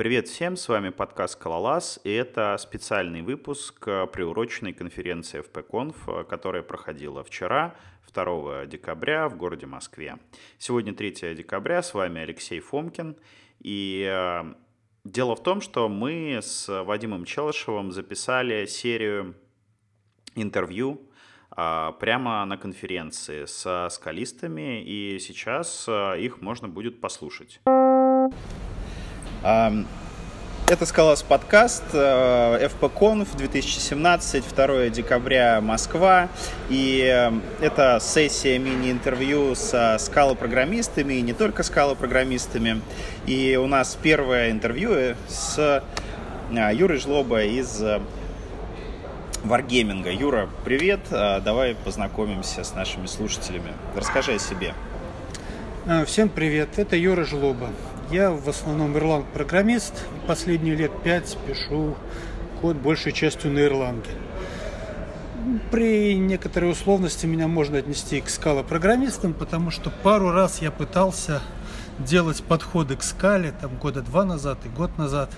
Привет всем, с вами подкаст «Скалолаз», и это специальный выпуск приуроченной конференции FPConf, которая проходила вчера, 2 декабря в городе Москве. Сегодня 3 декабря, с вами Алексей Фомкин, и э, дело в том, что мы с Вадимом Челышевым записали серию интервью э, прямо на конференции со скалистами, и сейчас э, их можно будет послушать. Это Скалас подкаст, FPConf 2017, 2 декабря, Москва. И э, это сессия мини-интервью со скалопрограммистами, и не только скалопрограммистами. И у нас первое интервью с э, Юрой Жлоба из Wargaming. Юра, привет. Давай познакомимся с нашими слушателями. Расскажи о себе. Всем привет. Это Юра Жлоба. Я в основном Erlang программист. Последние лет пять пишу код большей частью на Erlang. При некоторой условности меня можно отнести к скала программистам, потому что пару раз я пытался делать подходы к скале, там года два назад и год назад.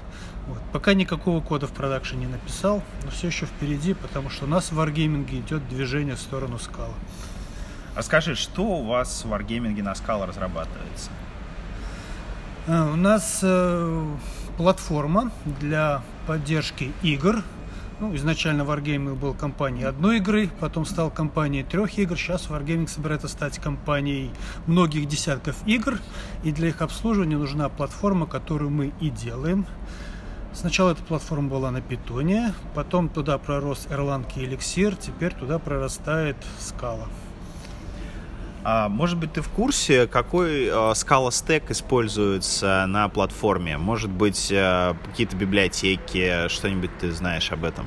Вот. Пока никакого кода в продакшене не написал, но все еще впереди, потому что у нас в Wargaming идет движение в сторону скала. Расскажи, что у вас в Wargaming на скала разрабатывается? Э, у нас э, платформа для поддержки игр. Ну, изначально Wargaming был компанией одной игры, потом стал компанией трех игр. Сейчас Wargaming собирается стать компанией многих десятков игр. И для их обслуживания нужна платформа, которую мы и делаем. Сначала эта платформа была на питоне, потом туда пророс и Elixir, теперь туда прорастает скала. А, может быть, ты в курсе, какой а, Scala Stack используется на платформе? Может быть, а, какие-то библиотеки, что-нибудь ты знаешь об этом?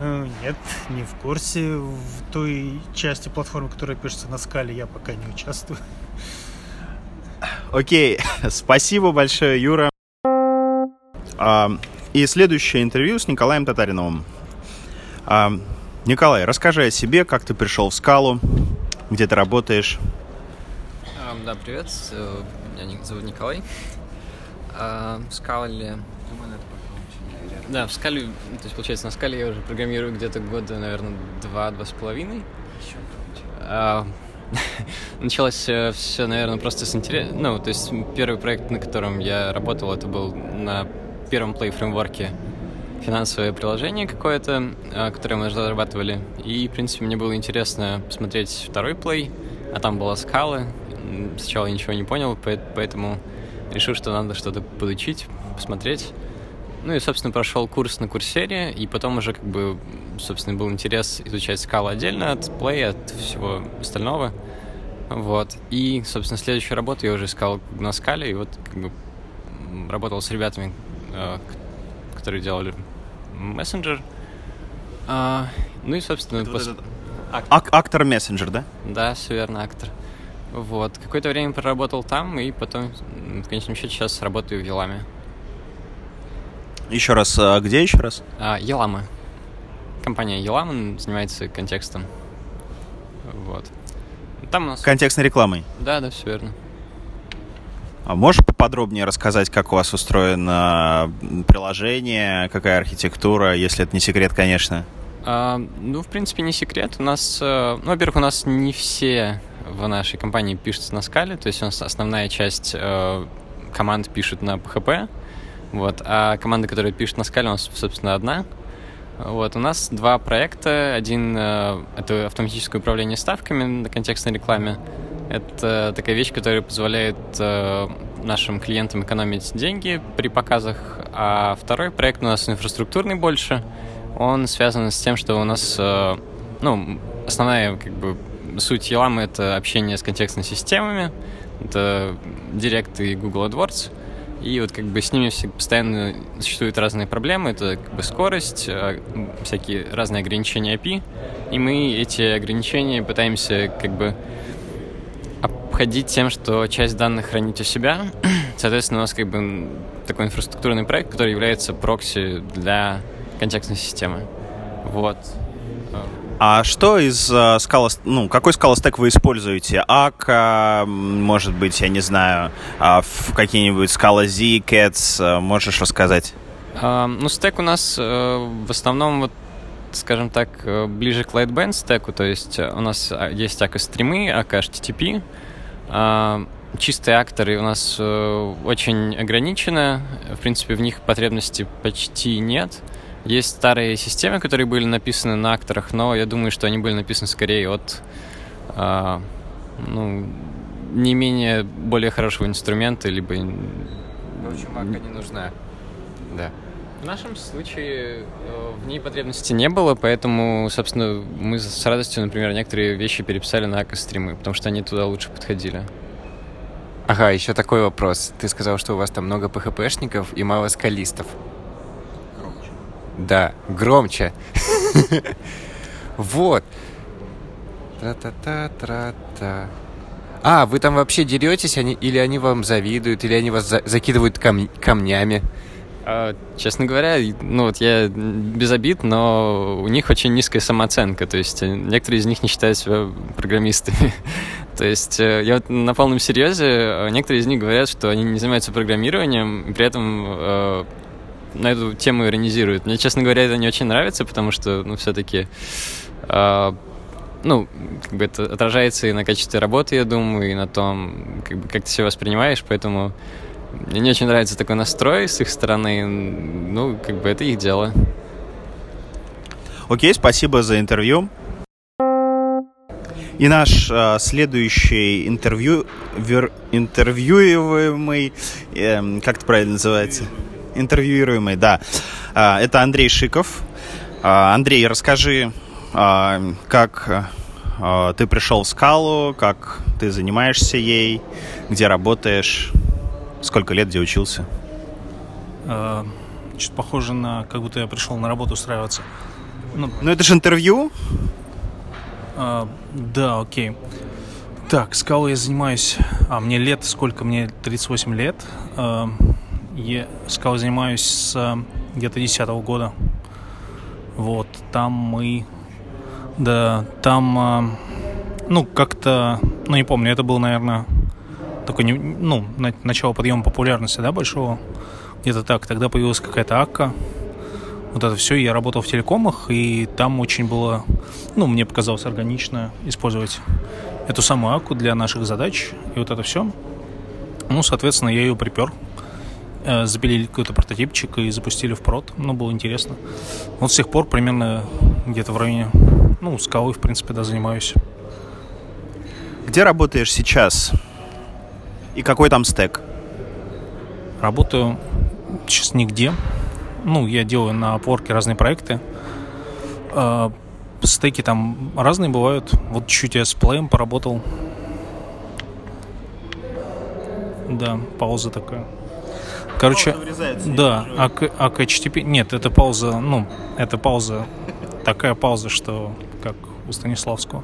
Э, нет, не в курсе. В той части платформы, которая пишется на скале, я пока не участвую. Окей, спасибо большое, Юра. И следующее интервью с Николаем Татариновым. Николай, расскажи о себе, как ты пришел в скалу, где ты работаешь? Да, привет. Меня зовут Николай. Uh, в Скале... Да, в Скале, то есть, получается, на Скале я уже программирую где-то года, наверное, два-два с половиной. Uh, началось все, наверное, просто с интереса. Ну, то есть, первый проект, на котором я работал, это был на первом Play фреймворке финансовое приложение какое-то, а, которое мы разрабатывали. И, в принципе, мне было интересно посмотреть второй плей, а там была скала. Сначала я ничего не понял, поэтому решил, что надо что-то подучить, посмотреть. Ну и, собственно, прошел курс на курсере, и потом уже, как бы, собственно, был интерес изучать скалу отдельно от плей, от всего остального. Вот. И, собственно, следующую работу я уже искал на скале, и вот, как бы, работал с ребятами, а, которые делали мессенджер. А, ну и, собственно... пос... вот Ак- актор мессенджер, да? Да, все верно, актор. Вот. Какое-то время проработал там, и потом, в конечном счете, сейчас работаю в Еламе. Еще раз, а где еще раз? А, Елама. Компания Елама занимается контекстом. Вот. Там у нас... Контекстной рекламой? Да, да, все верно. А можешь поподробнее рассказать, как у вас устроено приложение, какая архитектура, если это не секрет, конечно? А, ну, в принципе, не секрет. У нас, э, ну, во-первых, у нас не все в нашей компании пишутся на скале, то есть у нас основная часть э, команд пишут на PHP, вот, а команда, которая пишет на скале, у нас, собственно, одна. Вот, у нас два проекта. Один э, — это автоматическое управление ставками на контекстной рекламе, это такая вещь, которая позволяет э, нашим клиентам экономить деньги при показах. А второй проект у нас инфраструктурный больше. Он связан с тем, что у нас, э, ну, основная как бы суть Еламы — это общение с контекстными системами. Это Direct и Google AdWords. И вот как бы с ними постоянно существуют разные проблемы. Это как бы скорость, э, всякие разные ограничения API. И мы эти ограничения пытаемся как бы обходить тем, что часть данных хранить у себя. Соответственно, у нас как бы такой инфраструктурный проект, который является прокси для контекстной системы. Вот. А что из uh, скала, ну, какой скалостек вы используете? АК, может быть, я не знаю, uh, какие-нибудь скала Z, Cats, uh, можешь рассказать? Uh, ну, стек у нас uh, в основном, вот, скажем так, ближе к Lightband стеку, то есть у нас есть АК стримы, АК HTTP, uh, чистые акторы у нас uh, очень ограничены, в принципе, в них потребности почти нет, есть старые системы, которые были написаны на акторах, но я думаю, что они были написаны скорее от а, ну, не менее более хорошего инструмента, либо... В общем, ака не нужна. Да. В нашем случае э, в ней потребности не было, поэтому, собственно, мы с радостью, например, некоторые вещи переписали на ака-стримы, потому что они туда лучше подходили. Ага, еще такой вопрос. Ты сказал, что у вас там много PHP-шников и мало скалистов. Да, громче. Вот. Тра-та-та-тра-та. А, вы там вообще деретесь, они, или они вам завидуют, или они вас за закидывают кам камнями? А, честно говоря, ну вот я без обид, но у них очень низкая самооценка, то есть э, некоторые из них не считают себя программистами. то есть э, я вот на полном серьезе, э, некоторые из них говорят, что они не занимаются программированием, при этом на эту тему иронизируют. Мне, честно говоря, это не очень нравится, потому что, ну, все-таки, э, а, ну, как бы это отражается и на качестве работы, я думаю, и на том, как бы, как ты себя воспринимаешь, поэтому мне не очень нравится такой настрой с их стороны. Ну, как бы это их дело. Окей, спасибо за интервью. И наш э, следующий интервью, вер, интервьюируемый, э, как это правильно называется? интервьюируемый, да. А, это Андрей Шиков. А, Андрей, расскажи, а, как ты пришел в скалу, как ты занимаешься ей, где работаешь, сколько лет, где учился? Чуть похоже на, как будто я пришел на работу устраиваться. Ну, ну это же интервью. А, да, окей. Так, скалой я занимаюсь... А, мне лет, сколько? Мне 38 лет. А, я скал занимаюсь с где-то 10 года. Вот, там мы... Да, там... А, ну, как-то... Ну, не помню, это был, наверное, такой, ну, начало подъема популярности, да, большого. Где-то так. Тогда появилась какая-то АККА. Вот это все. Я работал в телекомах, и там очень было... Ну, мне показалось органично использовать эту самую АККУ для наших задач. И вот это все. Ну, соответственно, я ее припер Э, запилили какой-то прототипчик и запустили в прод. Ну, было интересно. Вот с тех пор примерно где-то в районе, ну, скалы, в принципе, да, занимаюсь. Где работаешь сейчас? И какой там стек? Работаю сейчас нигде. Ну, я делаю на Upwork разные проекты. Э, стеки там разные бывают. Вот чуть-чуть я с плеем поработал. Да, пауза такая. Короче, да, а, а к HTTP... Нет, это пауза, ну, это пауза, такая пауза, что как у Станиславского.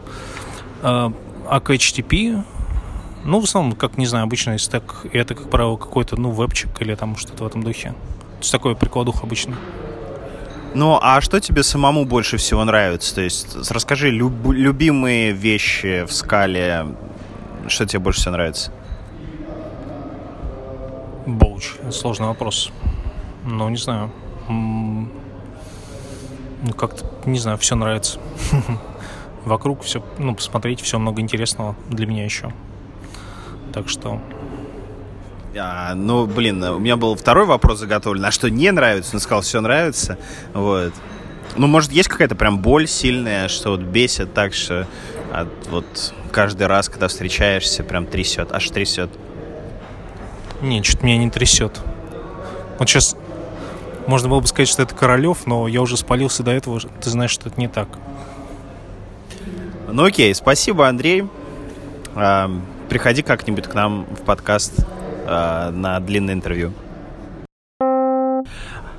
А, а к HTTP, ну, в основном, как, не знаю, обычный стек, это, как правило, какой-то, ну, вебчик или там что-то в этом духе. То есть такой прикладух обычно. Ну, а что тебе самому больше всего нравится? То есть, расскажи люб- любимые вещи в скале, что тебе больше всего нравится? Боуч. Сложный вопрос. Ну, не знаю. Ну, как-то, не знаю, все нравится. Вокруг все, ну, посмотреть, все много интересного для меня еще. Так что... А, ну, блин, у меня был второй вопрос заготовлен. А что не нравится? Он сказал, все нравится. Вот. Ну, может, есть какая-то прям боль сильная, что вот бесит так, что от, вот каждый раз, когда встречаешься, прям трясет, аж трясет. Не, что-то меня не трясет. Вот сейчас можно было бы сказать, что это Королев, но я уже спалился до этого, ты знаешь, что это не так. Ну окей, спасибо, Андрей. А, приходи как-нибудь к нам в подкаст а, на длинное интервью.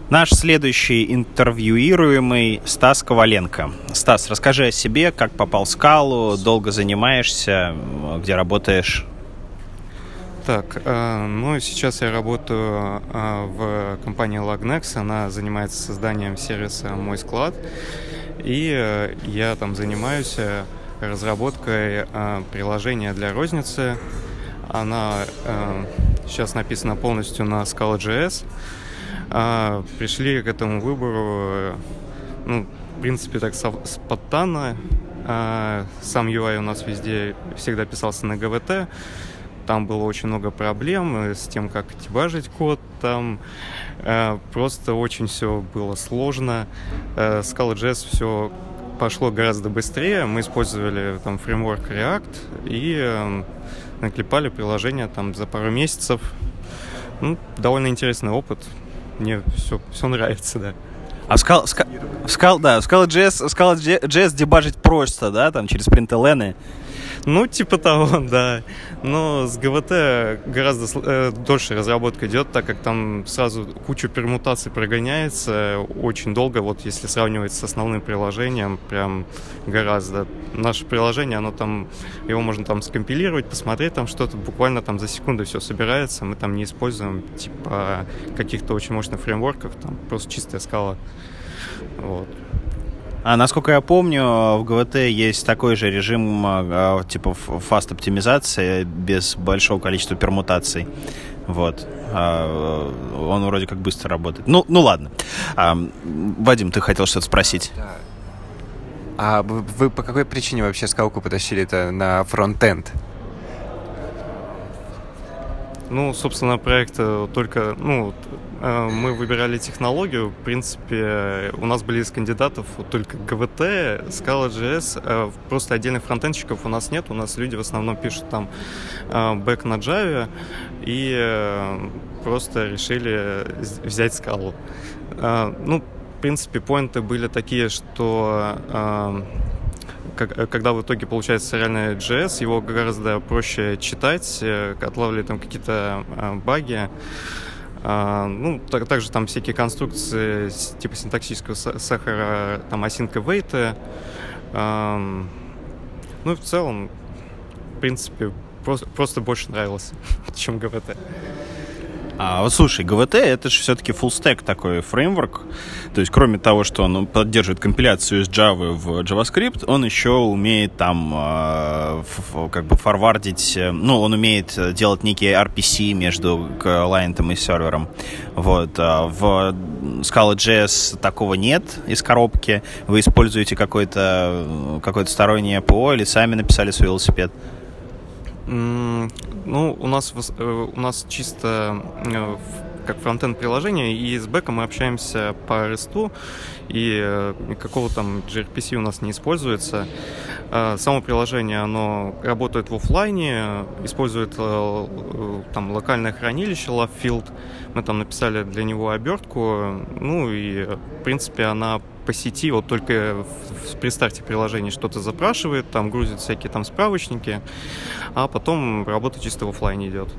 Наш следующий интервьюируемый Стас Коваленко. Стас, расскажи о себе, как попал в скалу, долго занимаешься, где работаешь. Так, э, ну сейчас я работаю э, в компании Lagnex, она занимается созданием сервиса «Мой склад». И я там занимаюсь разработкой приложения для розницы. Она сейчас написана полностью на Scala.js. Пришли к этому выбору, ну, в принципе, так спонтанно. Сам UI у нас везде всегда писался на ГВТ. Там было очень много проблем э, с тем, как дебажить код. Там э, просто очень все было сложно. Э, Scala.js все пошло гораздо быстрее. Мы использовали там фреймворк React и э, наклепали приложение там за пару месяцев. Ну, довольно интересный опыт. Мне все, все нравится, да. А в Scala, Scala, да, в Scala.js, Scala.js дебажить просто, да, там через принтелены. Ну, типа того, да. Но с ГВТ гораздо э, дольше разработка идет, так как там сразу куча пермутаций прогоняется очень долго. Вот если сравнивать с основным приложением, прям гораздо. Наше приложение, оно там, его можно там скомпилировать, посмотреть там что-то, буквально там за секунду все собирается. Мы там не используем типа каких-то очень мощных фреймворков, там просто чистая Scala. Вот. А насколько я помню, в GWT есть такой же режим а, типа fast оптимизации без большого количества пермутаций. Вот. А, он вроде как быстро работает. Ну, ну ладно. А, Вадим, ты хотел что-то спросить? А вы, по какой причине вообще скалку потащили это на фронт-энд? Ну, собственно, проект только, ну, э, мы выбирали технологию. В принципе, у нас были из кандидатов только GVT, Scala.js. Э, просто отдельных фронтенщиков у нас нет. У нас люди в основном пишут там э, бэк на Java и просто решили взять Scala. Ну, в принципе, поинты были такие, что Э, когда в итоге получается реальный JS, его гораздо проще читать, э, отлавливать там какие-то э, баги. А, ну, так, также там всякие конструкции типа синтаксического сахара, там async await. Ну и в целом, в принципе, просто, просто больше нравилось, чем GVT. А вот слушай, GVT это же все-таки full stack такой фреймворк. То есть, кроме того, что он поддерживает компиляцию из Java в JavaScript, он еще умеет там э, как бы форвардить, э, ну, он умеет делать некие RPC между клиентом и сервером. Вот. А в Scala.js такого нет из коробки. Вы используете какое-то какое стороннее ПО или сами написали свой велосипед? Ну, у нас, э, у нас чисто э, как фронтенд приложение, и с бэком мы общаемся по REST, и э, никакого там gRPC у нас не используется. Само приложение, оно работает в офлайне, использует там локальное хранилище LoveField. Мы там написали для него обертку, ну и, в принципе, она по сети, вот только в, при старте приложения что-то запрашивает, там грузит всякие там справочники, а потом работа чисто в офлайне идет.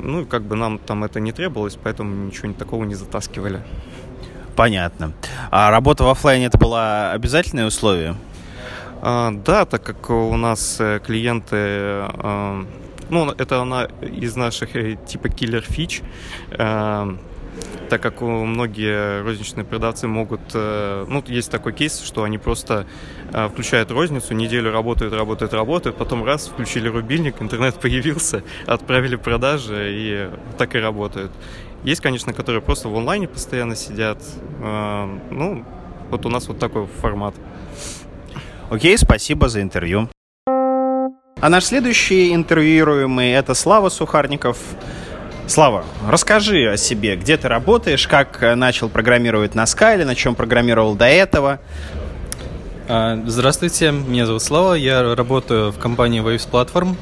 Ну, как бы нам там это не требовалось, поэтому ничего такого не затаскивали. Понятно. А работа в офлайне это было обязательное условие? А, да, так как у нас э, клиенты а, ну, это она из наших э, типа киллер фич. А, так как многие розничные продавцы могут... Э, ну, есть такой кейс, что они просто э, включают розницу, неделю работают, работают, работают, потом раз, включили рубильник, интернет появился, отправили продажи и так и работают. Есть, конечно, которые просто в онлайне постоянно сидят. Э, ну, вот у нас вот такой формат. Окей, спасибо за интервью. А наш следующий интервьюируемый — это Слава Сухарников, Слава, расскажи о себе, где ты работаешь, как э, начал программировать на Скайле, на чем программировал до этого. А, здравствуйте, меня зовут Слава, я работаю в компании Waves Platform.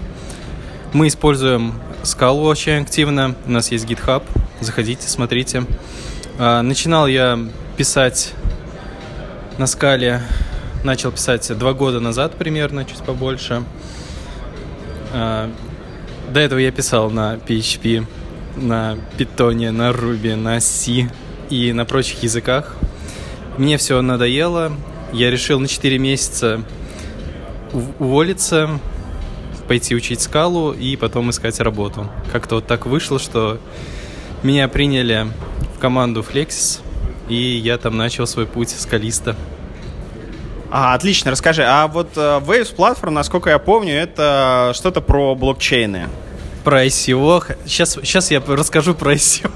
Мы используем Scala очень активно, у нас есть GitHub, заходите, смотрите. А, начинал я писать на скале, начал писать два года назад примерно, чуть побольше. А, до этого я писал на PHP на питоне, на руби, на C и на прочих языках. Мне все надоело. Я решил на 4 месяца уволиться, пойти учить скалу и потом искать работу. Как-то вот так вышло, что меня приняли в команду Flexis, и я там начал свой путь скалиста. А, отлично, расскажи. А вот uh, Waves Platform, насколько я помню, это что-то про блокчейны. Про ICO. Сейчас, сейчас я расскажу про ICO.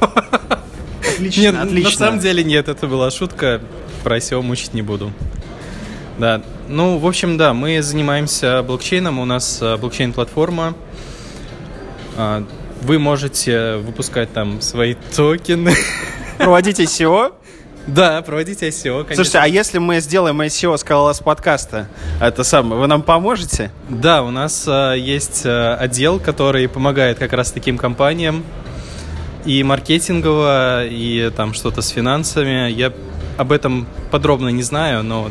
Отлично, нет, отлично. На самом деле нет, это была шутка. Про ICO мучить не буду. Да, ну, в общем, да, мы занимаемся блокчейном, у нас э, блокчейн-платформа. А, вы можете выпускать там свои токены. Проводить ICO? Да, проводить ICO, конечно. Слушайте, а если мы сделаем ICO с Скалолаз подкаста, это самое, вы нам поможете? Да, у нас э, есть э, отдел, который помогает как раз таким компаниям и маркетингово, и там что-то с финансами. Я об этом подробно не знаю, но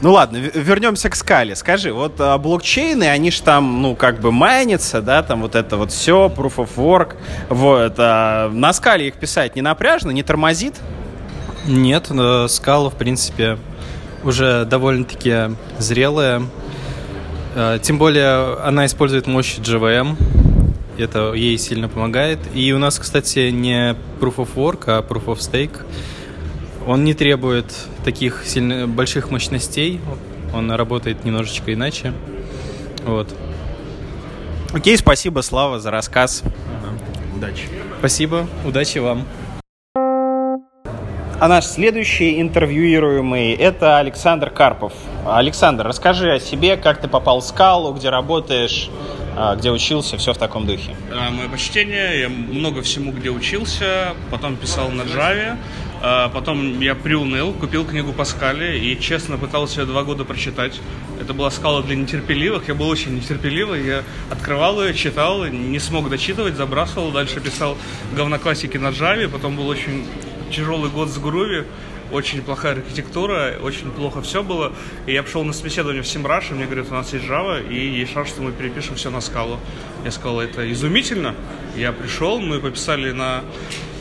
ну ладно, вернемся к скале. Скажи, вот а, блокчейны, они же там, ну, как бы майнятся, да, там вот это вот все, proof of work. Вот, а на скале их писать не напряжно, не тормозит? Нет, скала, в принципе, уже довольно-таки зрелая. А, тем более она использует мощь JVM, это ей сильно помогает. И у нас, кстати, не Proof of Work, а Proof of Stake. Он не требует таких сильно больших мощностей. Он работает немножечко иначе. Вот. Окей, спасибо, Слава, за рассказ. Ага. Удачи. Спасибо, удачи вам. А наш следующий интервьюируемый – это Александр Карпов. Александр, расскажи о себе, как ты попал в скалу, где работаешь, а, где учился, все в таком духе. А, мое почтение, я много всему где учился, потом писал на Java, а, потом я приуныл, купил книгу Паскали и честно пытался ее два года прочитать. Это была скала для нетерпеливых, я был очень нетерпеливый, я открывал ее, читал, не смог дочитывать, забрасывал, дальше писал говноклассики на Java, потом был очень тяжелый год с Groovy, очень плохая архитектура, очень плохо все было. И я пошел на собеседование в Simrush, и мне говорят, у нас есть Java, и есть шанс, что мы перепишем все на скалу. Я сказал, это изумительно. Я пришел, мы пописали на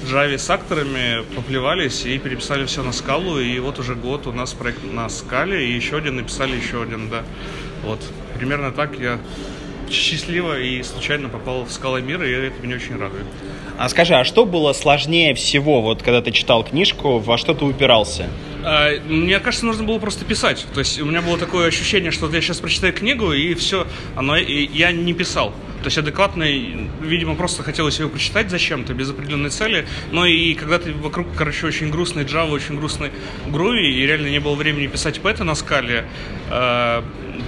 Java с акторами, поплевались и переписали все на скалу. И вот уже год у нас проект на скале, и еще один написали, еще один, да. Вот, примерно так я счастливо и случайно попал в скалы мира, и это меня очень радует. А скажи, а что было сложнее всего, вот когда ты читал книжку, во что ты упирался? А, мне кажется, нужно было просто писать. То есть у меня было такое ощущение, что я сейчас прочитаю книгу, и все, оно, и я не писал. То есть адекватно, видимо, просто хотелось его прочитать зачем-то, без определенной цели. Но и когда ты вокруг, короче, очень грустный Java, очень грустный Groovy, и реально не было времени писать пэты на скале, э,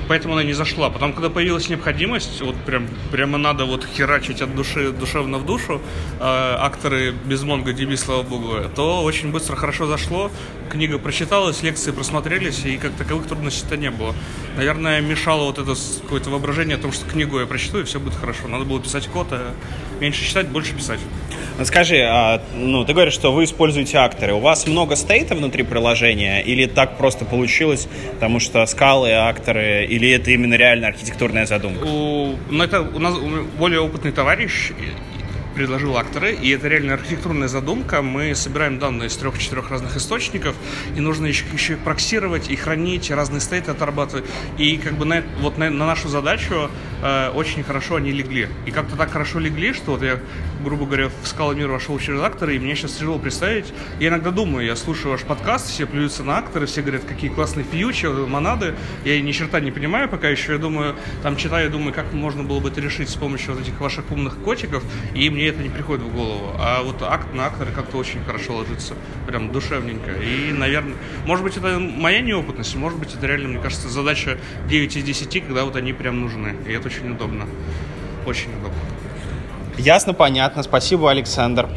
поэтому она не зашла. Потом, когда появилась необходимость, вот прям, прямо надо вот херачить от души, душевно в душу, э, акторы без MongoDB, слава богу, то очень быстро хорошо зашло, книга прочиталась, лекции просмотрелись, и как таковых трудностей-то не было. Наверное, мешало вот это какое-то воображение о том, что книгу я прочту, и все будет хорошо. Надо было писать код, а меньше читать, больше писать. Скажи, а, ну, ты говоришь, что вы используете акторы. У вас много стейта внутри приложения? Или так просто получилось, потому что скалы, акторы, или это именно реально архитектурная задумка? У, ну, это у нас более опытный товарищ, предложил акторы, и это реально архитектурная задумка. Мы собираем данные из трех-четырех разных источников, и нужно еще, еще проксировать и хранить, разные стейты отрабатывать. И как бы на, вот на, на нашу задачу э, очень хорошо они легли. И как-то так хорошо легли, что вот я, грубо говоря, в скала мира вошел через акторы, и мне сейчас тяжело представить. Я иногда думаю, я слушаю ваш подкаст, все плюются на акторы, все говорят, какие классные фьючи, монады. Я ни черта не понимаю пока еще. Я думаю, там читаю, думаю, как можно было бы это решить с помощью вот этих ваших умных котиков, и мне это не приходит в голову. А вот акт на акторы как-то очень хорошо ложится, прям душевненько. И, наверное, может быть, это моя неопытность, может быть, это реально, мне кажется, задача 9 из 10, когда вот они прям нужны. И это очень удобно. Очень удобно. Ясно, понятно. Спасибо, Александр.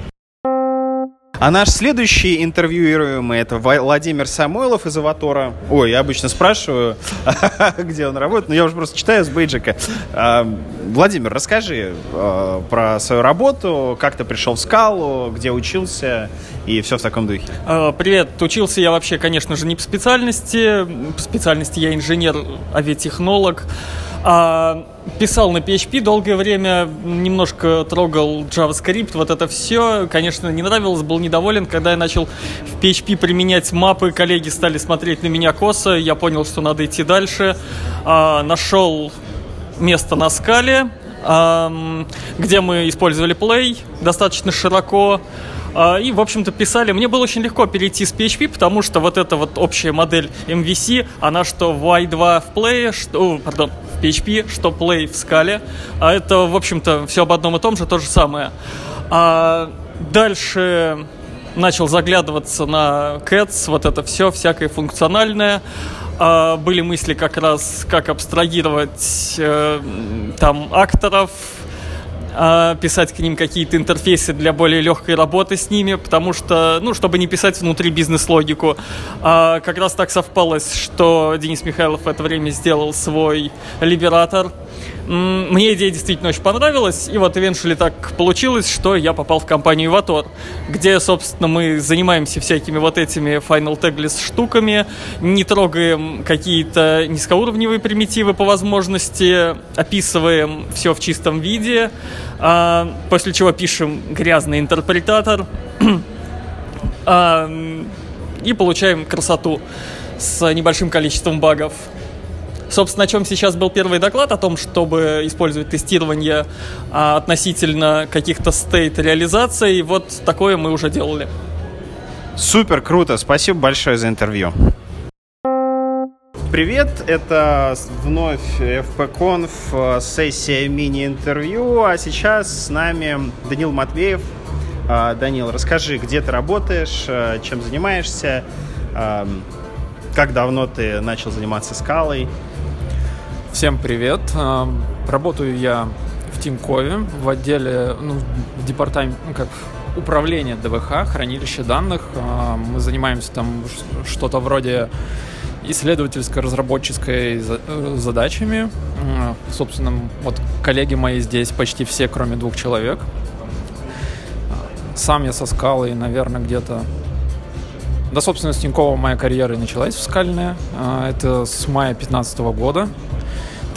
А наш следующий интервьюируемый это Владимир Самойлов из Аватора. Ой, я обычно спрашиваю, где он работает, но я уже просто читаю с бейджика. А, Владимир, расскажи а, про свою работу, как ты пришел в скалу, где учился и все в таком духе. А, привет, учился я вообще, конечно же, не по специальности. По специальности я инженер, авиатехнолог. А, писал на PHP долгое время, немножко трогал JavaScript, вот это все, конечно, не нравилось, был недоволен, когда я начал в PHP применять мапы, коллеги стали смотреть на меня косо, я понял, что надо идти дальше, а, нашел место на скале, а, где мы использовали Play достаточно широко, А, и, в общем-то, писали. Мне было очень легко перейти с PHP, потому что вот эта вот общая модель MVC, она что в Y2 в Play, что, пардон, PHP, что Play в скале. А это, в общем-то, все об одном и том же, то же самое. А дальше начал заглядываться на Cats, вот это все, всякое функциональное. А, были мысли как раз, как абстрагировать э, там акторов, писать к ним какие-то интерфейсы для более легкой работы с ними, потому что, ну, чтобы не писать внутри бизнес-логику. А как раз так совпалось, что Денис Михайлов в это время сделал свой либератор, мне идея действительно очень понравилась, и вот eventually так получилось, что я попал в компанию Иватор, где, собственно, мы занимаемся всякими вот этими Final Tagless штуками, не трогаем какие-то низкоуровневые примитивы по возможности, описываем все в чистом виде, а, после чего пишем грязный интерпретатор и получаем красоту с небольшим количеством багов. Собственно, о чем сейчас был первый доклад, о том, чтобы использовать тестирование а, относительно каких-то стейт реализаций. Вот такое мы уже делали. Супер, круто. Спасибо большое за интервью. Привет, это вновь FPConf, э, сессия мини-интервью, а сейчас с нами Данил Матвеев. А, Данил, расскажи, где ты работаешь, э, чем занимаешься, как давно ты начал заниматься скалой, Всем привет. Работаю я в Тинькове в отделе, ну, в департаменте, ну, как управление ДВХ, хранилище данных. Мы занимаемся там что-то вроде исследовательско-разработческой э, задачами. Собственно, вот коллеги мои здесь почти все, кроме двух человек. Сам я со скалой, наверное, где-то да, собственно, с Тинькова моя карьера и началась в скальная. Это с мая 2015 года.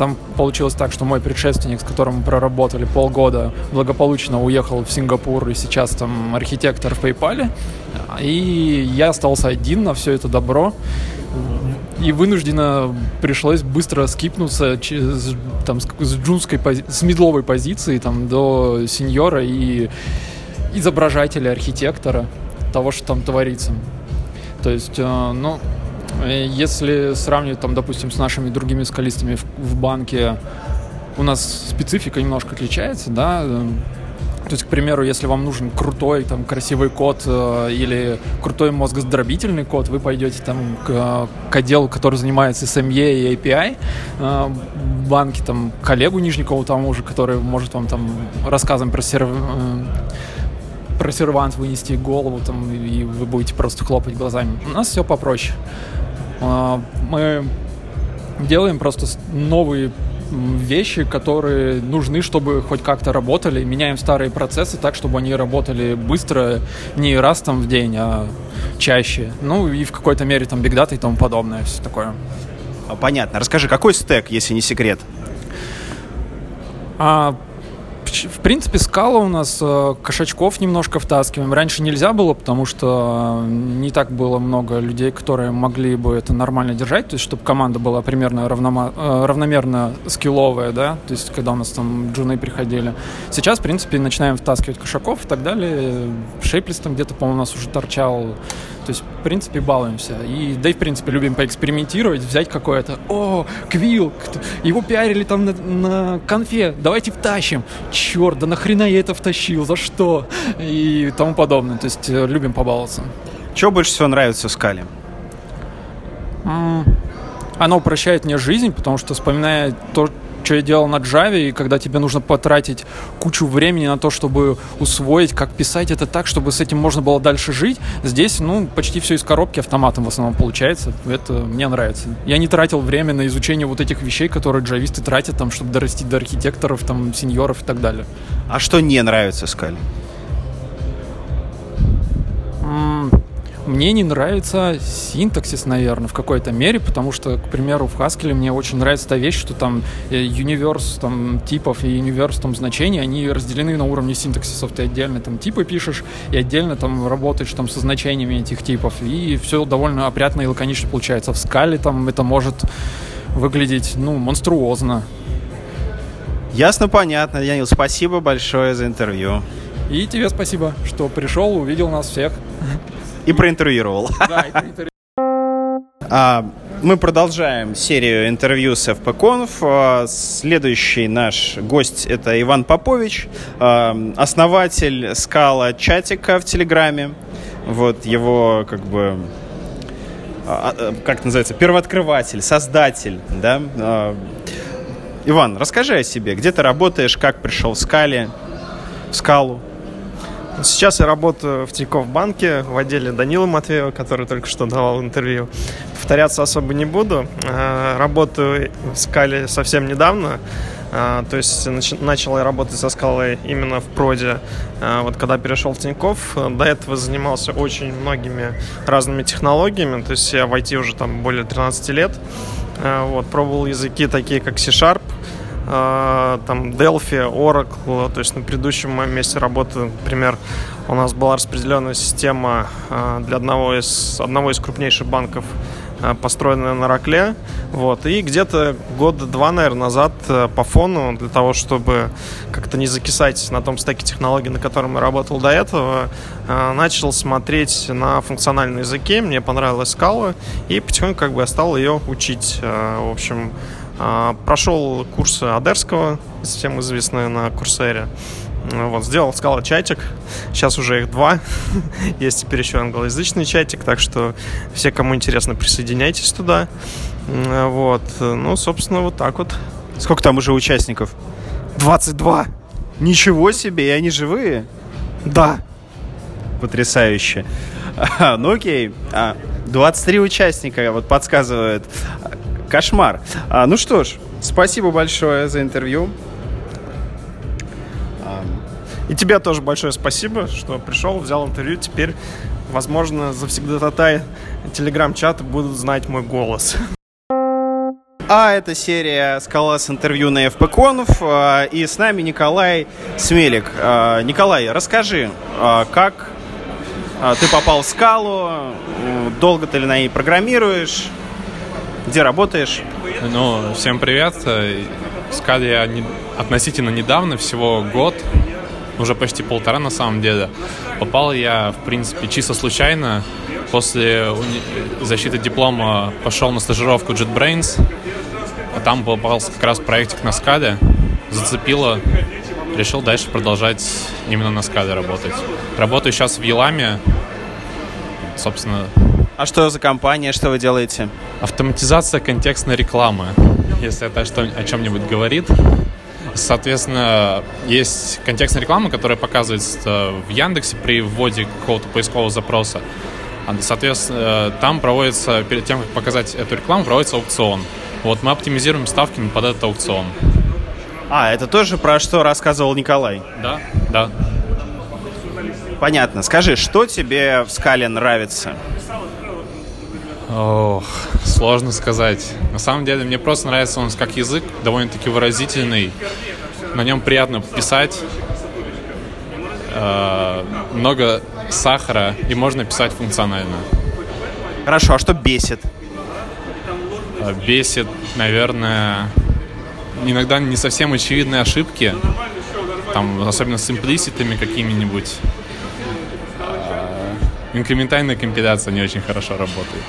Там получилось так, что мой предшественник, с которым мы проработали полгода, благополучно уехал в Сингапур и сейчас там архитектор в PayPal. И я остался один на все это добро. И вынужденно пришлось быстро скипнуться через, там, с, с джунской, пози- с медловой позиции там, до сеньора и изображателя, архитектора того, что там творится. То есть, э, ну, если сравнивать, там, допустим, с нашими другими скалистами в, в банке, у нас специфика немножко отличается, да, то есть, к примеру, если вам нужен крутой, там, красивый код э, или крутой мозгосдробительный код, вы пойдете там к, к отделу, который занимается SME и API, э, банки, там, коллегу Нижникову тому же, который может вам там рассказом про сервер э, про сервант вынести голову, там, и вы будете просто хлопать глазами. У нас все попроще. А, мы делаем просто новые вещи, которые нужны, чтобы хоть как-то работали. Меняем старые процессы так, чтобы они работали быстро, не раз там в день, а чаще. Ну и в какой-то мере там бигдата и тому подобное, все такое. А, понятно. Расскажи, какой стек, если не секрет? А, в принципе, скала у нас э, кошачков немножко втаскиваем. Раньше нельзя было, потому что не так было много людей, которые могли бы это нормально держать, то есть чтобы команда была примерно равнома, э, равномерно скилловая, да, то есть когда у нас там джуны приходили. Сейчас, в принципе, начинаем втаскивать кошаков и так далее. Шейплис там где-то, по-моему, у нас уже торчал то есть, в принципе, балуемся. И, да и, в принципе, любим поэкспериментировать, взять какое-то, о, Квилл, его пиарили там на, на конфе, давайте втащим. Черт, да нахрена я это втащил, за что? И тому подобное. То есть, э, любим побаловаться. Чего больше всего нравится в скале? Оно упрощает мне жизнь, потому что, вспоминая то, что я делал на Java, и когда тебе нужно потратить кучу времени на то, чтобы усвоить, как писать это так, чтобы с этим можно было дальше жить, здесь, ну, почти все из коробки автоматом в основном получается. Это мне нравится. Я не тратил время на изучение вот этих вещей, которые джависты тратят, там, чтобы дорасти до архитекторов, там, сеньоров и так далее. А что не нравится Скале? Мне не нравится синтаксис, наверное, в какой-то мере, потому что, к примеру, в Haskell мне очень нравится та вещь, что там универс э, там, типов и универс там, значений, они разделены на уровне синтаксисов. Ты отдельно там типы пишешь и отдельно там работаешь там со значениями этих типов. И все довольно опрятно и лаконично получается. В скале там это может выглядеть, ну, монструозно. Ясно, понятно. Янил, спасибо большое за интервью. И тебе спасибо, что пришел, увидел нас всех. И проинтервьюировал. Да, и проинтервьюировал. А, мы продолжаем серию интервью с FPConf. А, следующий наш гость это Иван Попович, а, основатель скала чатика в Телеграме. Вот его как бы как называется, первооткрыватель, создатель, да. Иван, расскажи о себе. Где ты работаешь, как пришел в Скале, в Скалу? Сейчас я работаю в Тинькофф банке в отделе Данила Матвеева, который только что давал интервью. Повторяться особо не буду. Э, работаю в Скале совсем недавно. Uh, то есть нач- начал я работать со скалой именно в проде, uh, вот когда перешел в Тинькофф. До этого занимался очень многими разными технологиями, то есть я в IT уже там более 13 лет. Вот, пробовал языки такие, как C-Sharp, там Delphi, Oracle, то есть на предыдущем моем месте работы, например, у нас была распределенная система а, для одного из, одного из крупнейших банков, а, построенная на Ракле, вот, и где-то года два, наверное, назад по фону, для того, чтобы как-то не закисать на том стеке технологий, на котором я работал до этого, начал смотреть на функциональные языки, мне понравилась скала, и потихоньку как бы я стал ее учить, в общем, а, прошел курсы Адерского, всем известные на Курсере. Вот, сделал скала чатик. Сейчас уже их два. Есть теперь еще англоязычный чатик, так что все, кому интересно, присоединяйтесь туда. Вот. Ну, собственно, вот так вот. Сколько там уже участников? 22. Ничего себе, и они живые? Да. Потрясающе. ну окей. 23 а, участника вот подсказывают Кошмар. А, ну что ж, спасибо большое за интервью. И тебе тоже большое спасибо, что пришел, взял интервью. Теперь, возможно, завсегда-татай телеграм-чата будут знать мой голос. А это серия «Скала с интервью» на FPConf. А, и с нами Николай Смелик. А, Николай, расскажи, а, как ты попал в «Скалу», долго ты ли на ней программируешь, где работаешь? Ну, всем привет. Скали я не, относительно недавно, всего год, уже почти полтора на самом деле. Попал я, в принципе, чисто случайно. После уни... защиты диплома пошел на стажировку JetBrains. А там попался как раз проектик на скале. Зацепило. Решил дальше продолжать именно на скале работать. Работаю сейчас в Еламе. Собственно, а что за компания, что вы делаете? Автоматизация контекстной рекламы, если это что, о чем-нибудь говорит. Соответственно, есть контекстная реклама, которая показывается в Яндексе при вводе какого-то поискового запроса. А, соответственно, там проводится, перед тем, как показать эту рекламу, проводится аукцион. Вот мы оптимизируем ставки под этот аукцион. А, это тоже про что рассказывал Николай? Да, да. Понятно. Скажи, что тебе в скале нравится? Ох, сложно сказать. На самом деле, мне просто нравится он как язык, довольно-таки выразительный. На нем приятно писать. Э, много сахара, и можно писать функционально. Хорошо, а что бесит? Э, бесит, наверное, иногда не совсем очевидные ошибки. Там, особенно с имплиситами какими-нибудь. Э, инкрементальная компиляция не очень хорошо работает.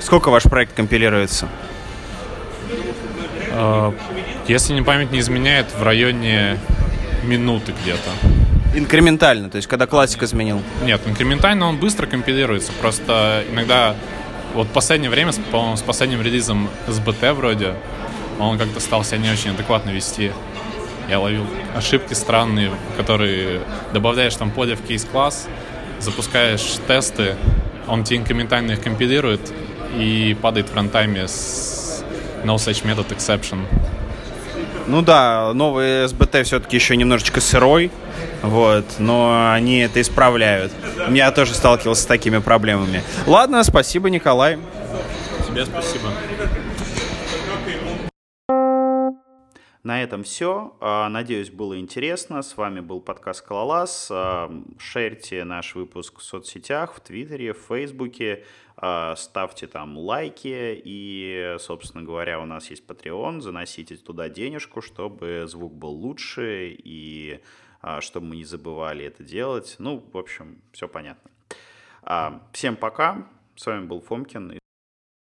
Сколько ваш проект компилируется? А, если не память не изменяет, в районе минуты где-то. Инкрементально, то есть когда классик изменил? Нет, инкрементально он быстро компилируется. Просто иногда, вот в последнее время, по-моему, с последним релизом SBT вроде, он как-то стал себя не очень адекватно вести. Я ловил ошибки странные, которые добавляешь там поле в кейс-класс, запускаешь тесты, он тебе инкрементально их компилирует, и падает в рантайме с no such method exception. Ну да, новый SBT все-таки еще немножечко сырой, вот, но они это исправляют. Я тоже сталкивался с такими проблемами. Ладно, спасибо, Николай. Тебе спасибо. На этом все. А, надеюсь, было интересно. С вами был подкаст «Кололаз». А, шерьте наш выпуск в соцсетях, в Твиттере, в Фейсбуке. А, ставьте там лайки. И, собственно говоря, у нас есть Patreon. Заносите туда денежку, чтобы звук был лучше и а, чтобы мы не забывали это делать. Ну, в общем, все понятно. А, всем пока. С вами был Фомкин